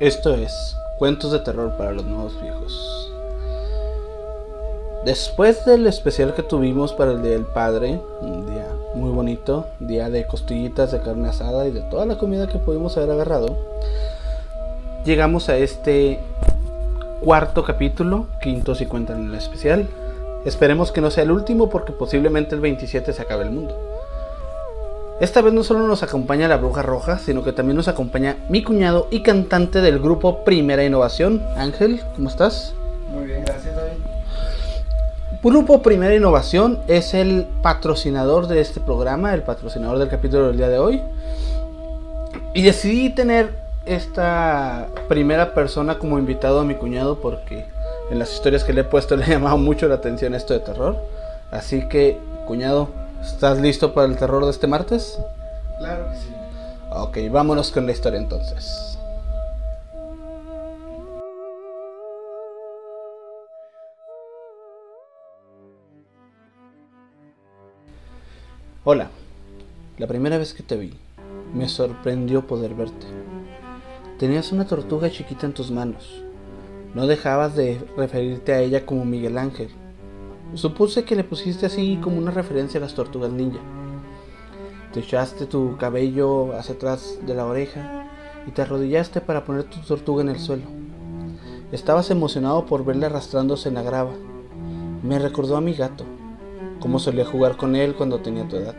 Esto es Cuentos de Terror para los Nuevos Viejos. Después del especial que tuvimos para el Día del Padre, un día muy bonito, día de costillitas de carne asada y de toda la comida que pudimos haber agarrado, llegamos a este cuarto capítulo, quinto si cuentan el especial. Esperemos que no sea el último porque posiblemente el 27 se acabe el mundo. Esta vez no solo nos acompaña la bruja roja, sino que también nos acompaña mi cuñado y cantante del grupo Primera Innovación. Ángel, ¿cómo estás? Muy bien, gracias David. Grupo Primera Innovación es el patrocinador de este programa, el patrocinador del capítulo del día de hoy. Y decidí tener esta primera persona como invitado a mi cuñado porque en las historias que le he puesto le ha llamado mucho la atención esto de terror. Así que, cuñado, ¿Estás listo para el terror de este martes? Claro que sí. Ok, vámonos con la historia entonces. Hola, la primera vez que te vi, me sorprendió poder verte. Tenías una tortuga chiquita en tus manos. No dejabas de referirte a ella como Miguel Ángel, Supuse que le pusiste así como una referencia a las tortugas ninja. Te echaste tu cabello hacia atrás de la oreja y te arrodillaste para poner tu tortuga en el suelo. Estabas emocionado por verla arrastrándose en la grava. Me recordó a mi gato, como solía jugar con él cuando tenía tu edad.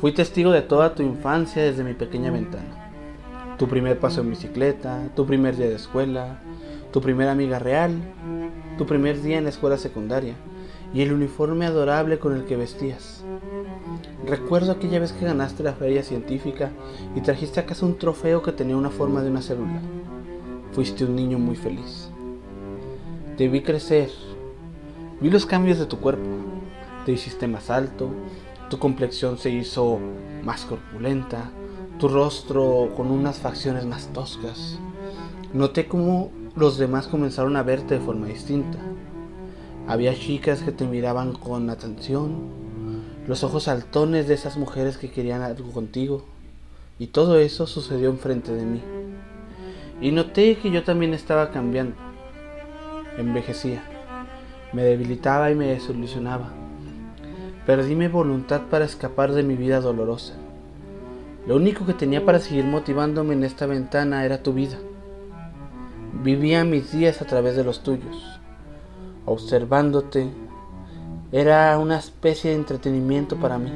Fui testigo de toda tu infancia desde mi pequeña ventana. Tu primer paso en bicicleta, tu primer día de escuela, tu primera amiga real, tu primer día en la escuela secundaria y el uniforme adorable con el que vestías. Recuerdo aquella vez que ganaste la feria científica y trajiste a casa un trofeo que tenía una forma de una célula. Fuiste un niño muy feliz. Te vi crecer, vi los cambios de tu cuerpo. Te hiciste más alto, tu complexión se hizo más corpulenta, tu rostro con unas facciones más toscas. Noté cómo los demás comenzaron a verte de forma distinta. Había chicas que te miraban con atención, los ojos saltones de esas mujeres que querían algo contigo, y todo eso sucedió enfrente de mí. Y noté que yo también estaba cambiando. Envejecía, me debilitaba y me desilusionaba. Perdí mi voluntad para escapar de mi vida dolorosa. Lo único que tenía para seguir motivándome en esta ventana era tu vida. Vivía mis días a través de los tuyos, observándote. Era una especie de entretenimiento para mí.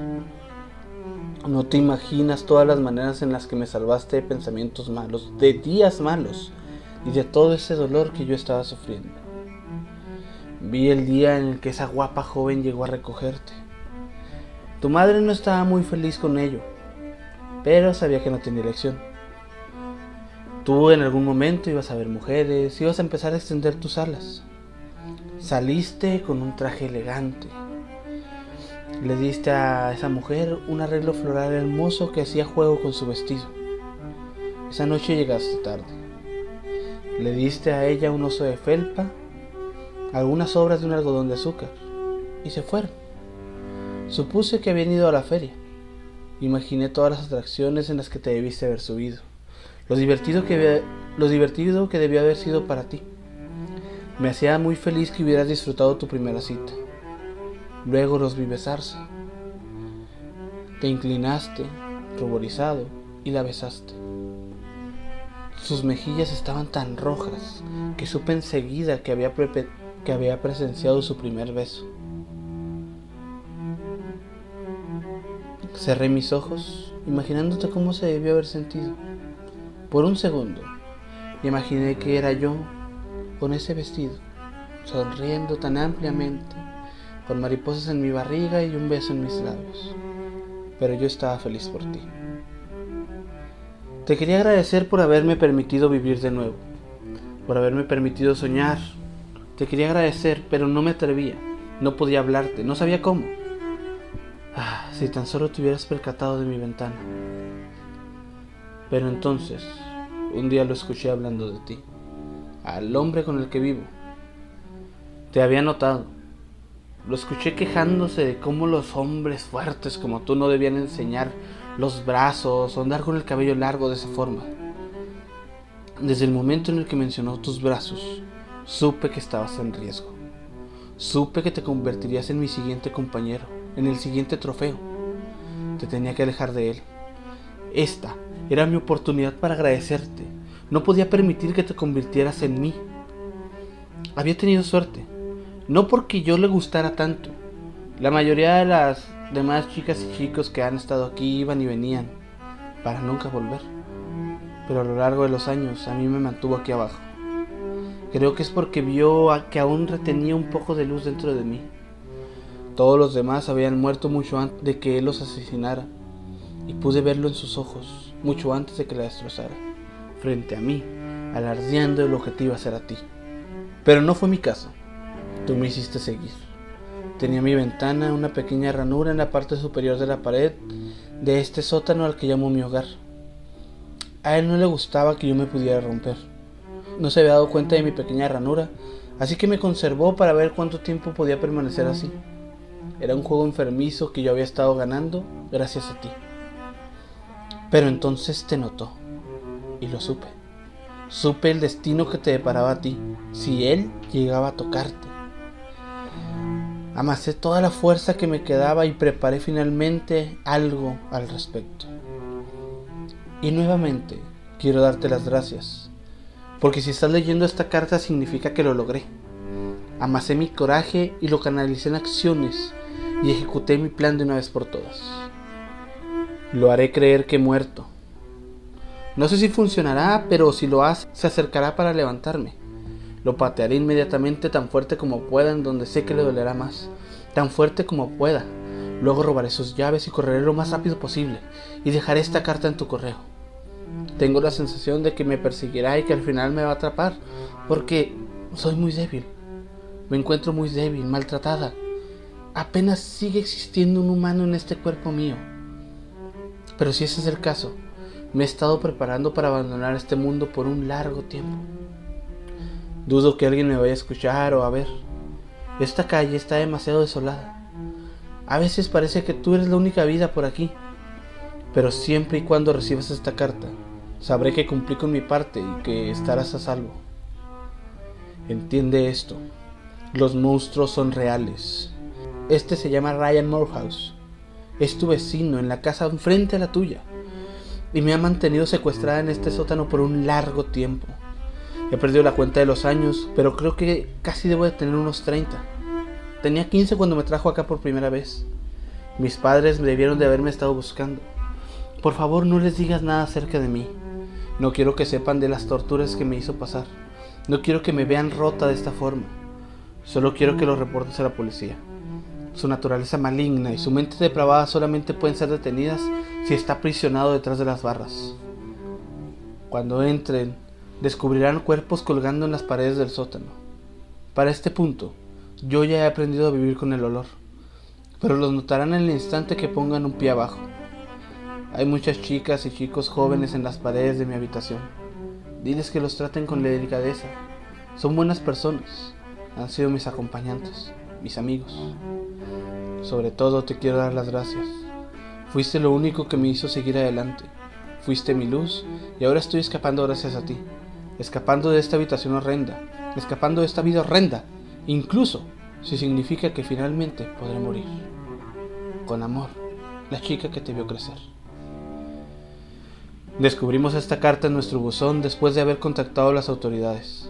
No te imaginas todas las maneras en las que me salvaste de pensamientos malos, de días malos y de todo ese dolor que yo estaba sufriendo. Vi el día en el que esa guapa joven llegó a recogerte. Tu madre no estaba muy feliz con ello, pero sabía que no tenía elección. Tú en algún momento ibas a ver mujeres, ibas a empezar a extender tus alas. Saliste con un traje elegante. Le diste a esa mujer un arreglo floral hermoso que hacía juego con su vestido. Esa noche llegaste tarde. Le diste a ella un oso de felpa, algunas obras de un algodón de azúcar, y se fueron. Supuse que habían ido a la feria. Imaginé todas las atracciones en las que te debiste haber subido lo divertido que, lo divertido que debió haber sido para ti. Me hacía muy feliz que hubieras disfrutado tu primera cita. Luego los vi besarse. Te inclinaste, ruborizado, y la besaste. Sus mejillas estaban tan rojas que supe enseguida que había, que había presenciado su primer beso. Cerré mis ojos, imaginándote cómo se debió haber sentido. Por un segundo, imaginé que era yo con ese vestido, sonriendo tan ampliamente, con mariposas en mi barriga y un beso en mis labios. Pero yo estaba feliz por ti. Te quería agradecer por haberme permitido vivir de nuevo, por haberme permitido soñar. Te quería agradecer, pero no me atrevía, no podía hablarte, no sabía cómo. Ah, si tan solo te hubieras percatado de mi ventana. Pero entonces, un día lo escuché hablando de ti, al hombre con el que vivo. Te había notado. Lo escuché quejándose de cómo los hombres fuertes como tú no debían enseñar los brazos o andar con el cabello largo de esa forma. Desde el momento en el que mencionó tus brazos, supe que estabas en riesgo. Supe que te convertirías en mi siguiente compañero, en el siguiente trofeo. Te tenía que alejar de él. Esta era mi oportunidad para agradecerte. No podía permitir que te convirtieras en mí. Había tenido suerte. No porque yo le gustara tanto. La mayoría de las demás chicas y chicos que han estado aquí iban y venían para nunca volver pero a lo largo de los años a mí me mantuvo aquí abajo. Creo que es porque vio que aún retenía un poco de luz dentro de mí. Todos los demás habían muerto mucho antes de que él los asesinara, y pude verlo en sus ojos mucho antes de que la destrozara, frente a mí, alardeando el objetivo hacer a ti. Pero no fue mi caso. Tú me hiciste seguir. Tenía mi ventana una pequeña ranura en la parte superior de la pared de este sótano al que llamo mi hogar. A él no le gustaba que yo me pudiera romper. No se había dado cuenta de mi pequeña ranura, así que me conservó para ver cuánto tiempo podía permanecer así. Era un juego enfermizo que yo había estado ganando gracias a ti. Pero entonces te notó, y lo supe. Supe el destino que te deparaba a ti, si él llegaba a tocarte. Amasé toda la fuerza que me quedaba y preparé finalmente algo al respecto. Y nuevamente quiero darte las gracias, porque si estás leyendo esta carta significa que lo logré. Amasé mi coraje y lo canalicé en acciones y ejecuté mi plan de una vez por todas. Lo haré creer que he muerto. No sé si funcionará, pero si lo hace, se acercará para levantarme. Lo patearé inmediatamente tan fuerte como pueda en donde sé que le dolerá más, tan fuerte como pueda. Luego robaré sus llaves y correré lo más rápido posible y dejaré esta carta en tu correo. Tengo la sensación de que me perseguirá y que al final me va a atrapar, porque soy muy débil. Me encuentro muy débil, maltratada. Apenas sigue existiendo un humano en este cuerpo mío. Pero si ese es el caso, me he estado preparando para abandonar este mundo por un largo tiempo. Dudo que alguien me vaya a escuchar o a ver. Esta calle está demasiado desolada. A veces parece que tú eres la única vida por aquí pero siempre y cuando recibas esta carta, sabré que cumplí con mi parte y que estarás a salvo. Entiende esto, los monstruos son reales. Este se llama Ryan Morehouse. Es tu vecino en la casa enfrente a la tuya. Y me ha mantenido secuestrada en este sótano por un largo tiempo. He perdido la cuenta de los años, pero creo que casi debo de tener unos 30. Tenía 15 cuando me trajo acá por primera vez. Mis padres debieron de haberme estado buscando. Por favor, no les digas nada acerca de mí. No quiero que sepan de las torturas que me hizo pasar. No quiero que me vean rota de esta forma. Solo quiero que lo reportes a la policía. Su naturaleza maligna y su mente depravada solamente pueden ser detenidas si está aprisionado detrás de las barras. Cuando entren, descubrirán cuerpos colgando en las paredes del sótano. Para este punto, yo ya he aprendido a vivir con el olor, pero los notarán en el instante que pongan un pie abajo. Hay muchas chicas y chicos jóvenes en las paredes de mi habitación. Diles que los traten con delicadeza. Son buenas personas. Han sido mis acompañantes, mis amigos. Sobre todo te quiero dar las gracias. Fuiste lo único que me hizo seguir adelante. Fuiste mi luz y ahora estoy escapando gracias a ti. Escapando de esta habitación horrenda. Escapando de esta vida horrenda. Incluso si significa que finalmente podré morir. Con amor, la chica que te vio crecer. Descubrimos esta carta en nuestro buzón después de haber contactado a las autoridades.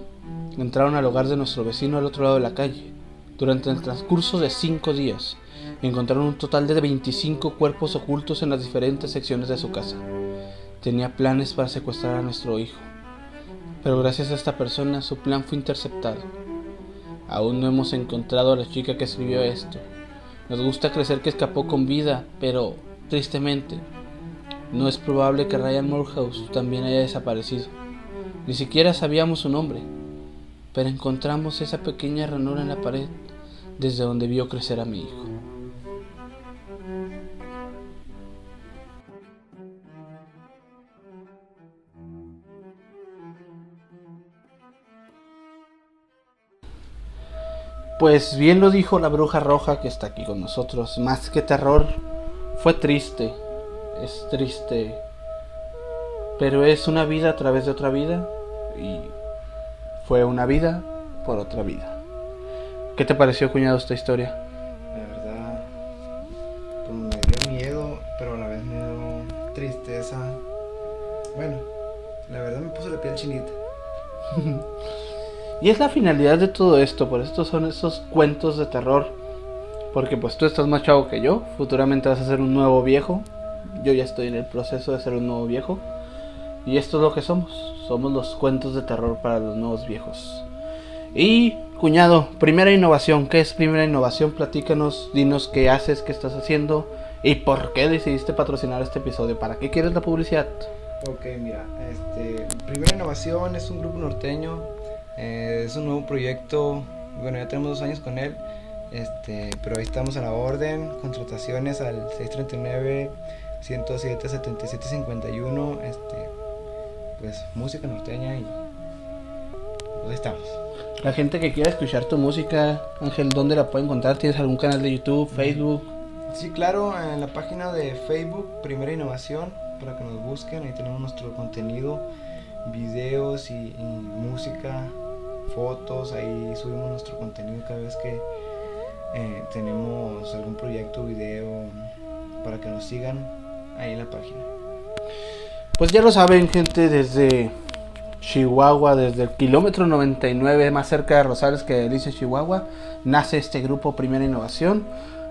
Entraron al hogar de nuestro vecino al otro lado de la calle. Durante el transcurso de cinco días, encontraron un total de 25 cuerpos ocultos en las diferentes secciones de su casa. Tenía planes para secuestrar a nuestro hijo. Pero gracias a esta persona su plan fue interceptado. Aún no hemos encontrado a la chica que escribió esto. Nos gusta crecer que escapó con vida, pero, tristemente, no es probable que Ryan Morehouse también haya desaparecido. Ni siquiera sabíamos su nombre, pero encontramos esa pequeña ranura en la pared desde donde vio crecer a mi hijo. Pues bien lo dijo la bruja roja que está aquí con nosotros, más que terror, fue triste. Es triste, pero es una vida a través de otra vida, y fue una vida por otra vida. ¿Qué te pareció, cuñado, esta historia? La verdad, pues me dio miedo, pero a la vez me dio tristeza. Bueno, la verdad me puso la piel chinita. Y es la finalidad de todo esto, por esto son esos cuentos de terror. Porque pues tú estás más chavo que yo, futuramente vas a ser un nuevo viejo. Yo ya estoy en el proceso de ser un nuevo viejo. Y esto es lo que somos, somos los cuentos de terror para los nuevos viejos. Y cuñado, primera innovación, ¿qué es primera innovación? Platícanos, dinos qué haces, qué estás haciendo y por qué decidiste patrocinar este episodio. ¿Para qué quieres la publicidad? Ok, mira, este, Primera Innovación es un grupo norteño, eh, es un nuevo proyecto, bueno, ya tenemos dos años con él, este, pero ahí estamos a la orden, contrataciones al 639 107 77 51, este, pues música norteña y pues estamos. La gente que quiera escuchar tu música, Ángel, ¿dónde la puede encontrar? ¿Tienes algún canal de YouTube, Facebook? Sí, claro, en la página de Facebook, Primera Innovación, para que nos busquen, ahí tenemos nuestro contenido, videos y, y música, fotos, ahí subimos nuestro contenido cada vez que eh, tenemos algún proyecto, video, para que nos sigan ahí en la página. Pues ya lo saben, gente, desde Chihuahua, desde el kilómetro 99, más cerca de Rosales que Delicia, Chihuahua, nace este grupo Primera Innovación.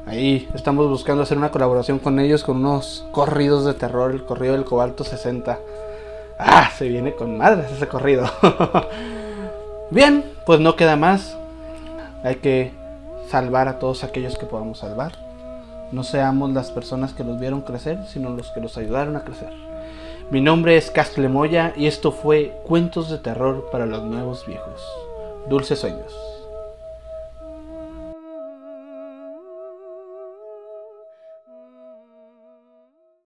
Ahí estamos buscando hacer una colaboración con ellos con unos corridos de terror, el corrido del Cobalto 60. Ah, se viene con madres ese corrido. Bien, pues no queda más. Hay que salvar a todos aquellos que podamos salvar. No seamos las personas que los vieron crecer, sino los que los ayudaron a crecer. Mi nombre es Castle Moya y esto fue Cuentos de Terror para los Nuevos Viejos. Dulces sueños.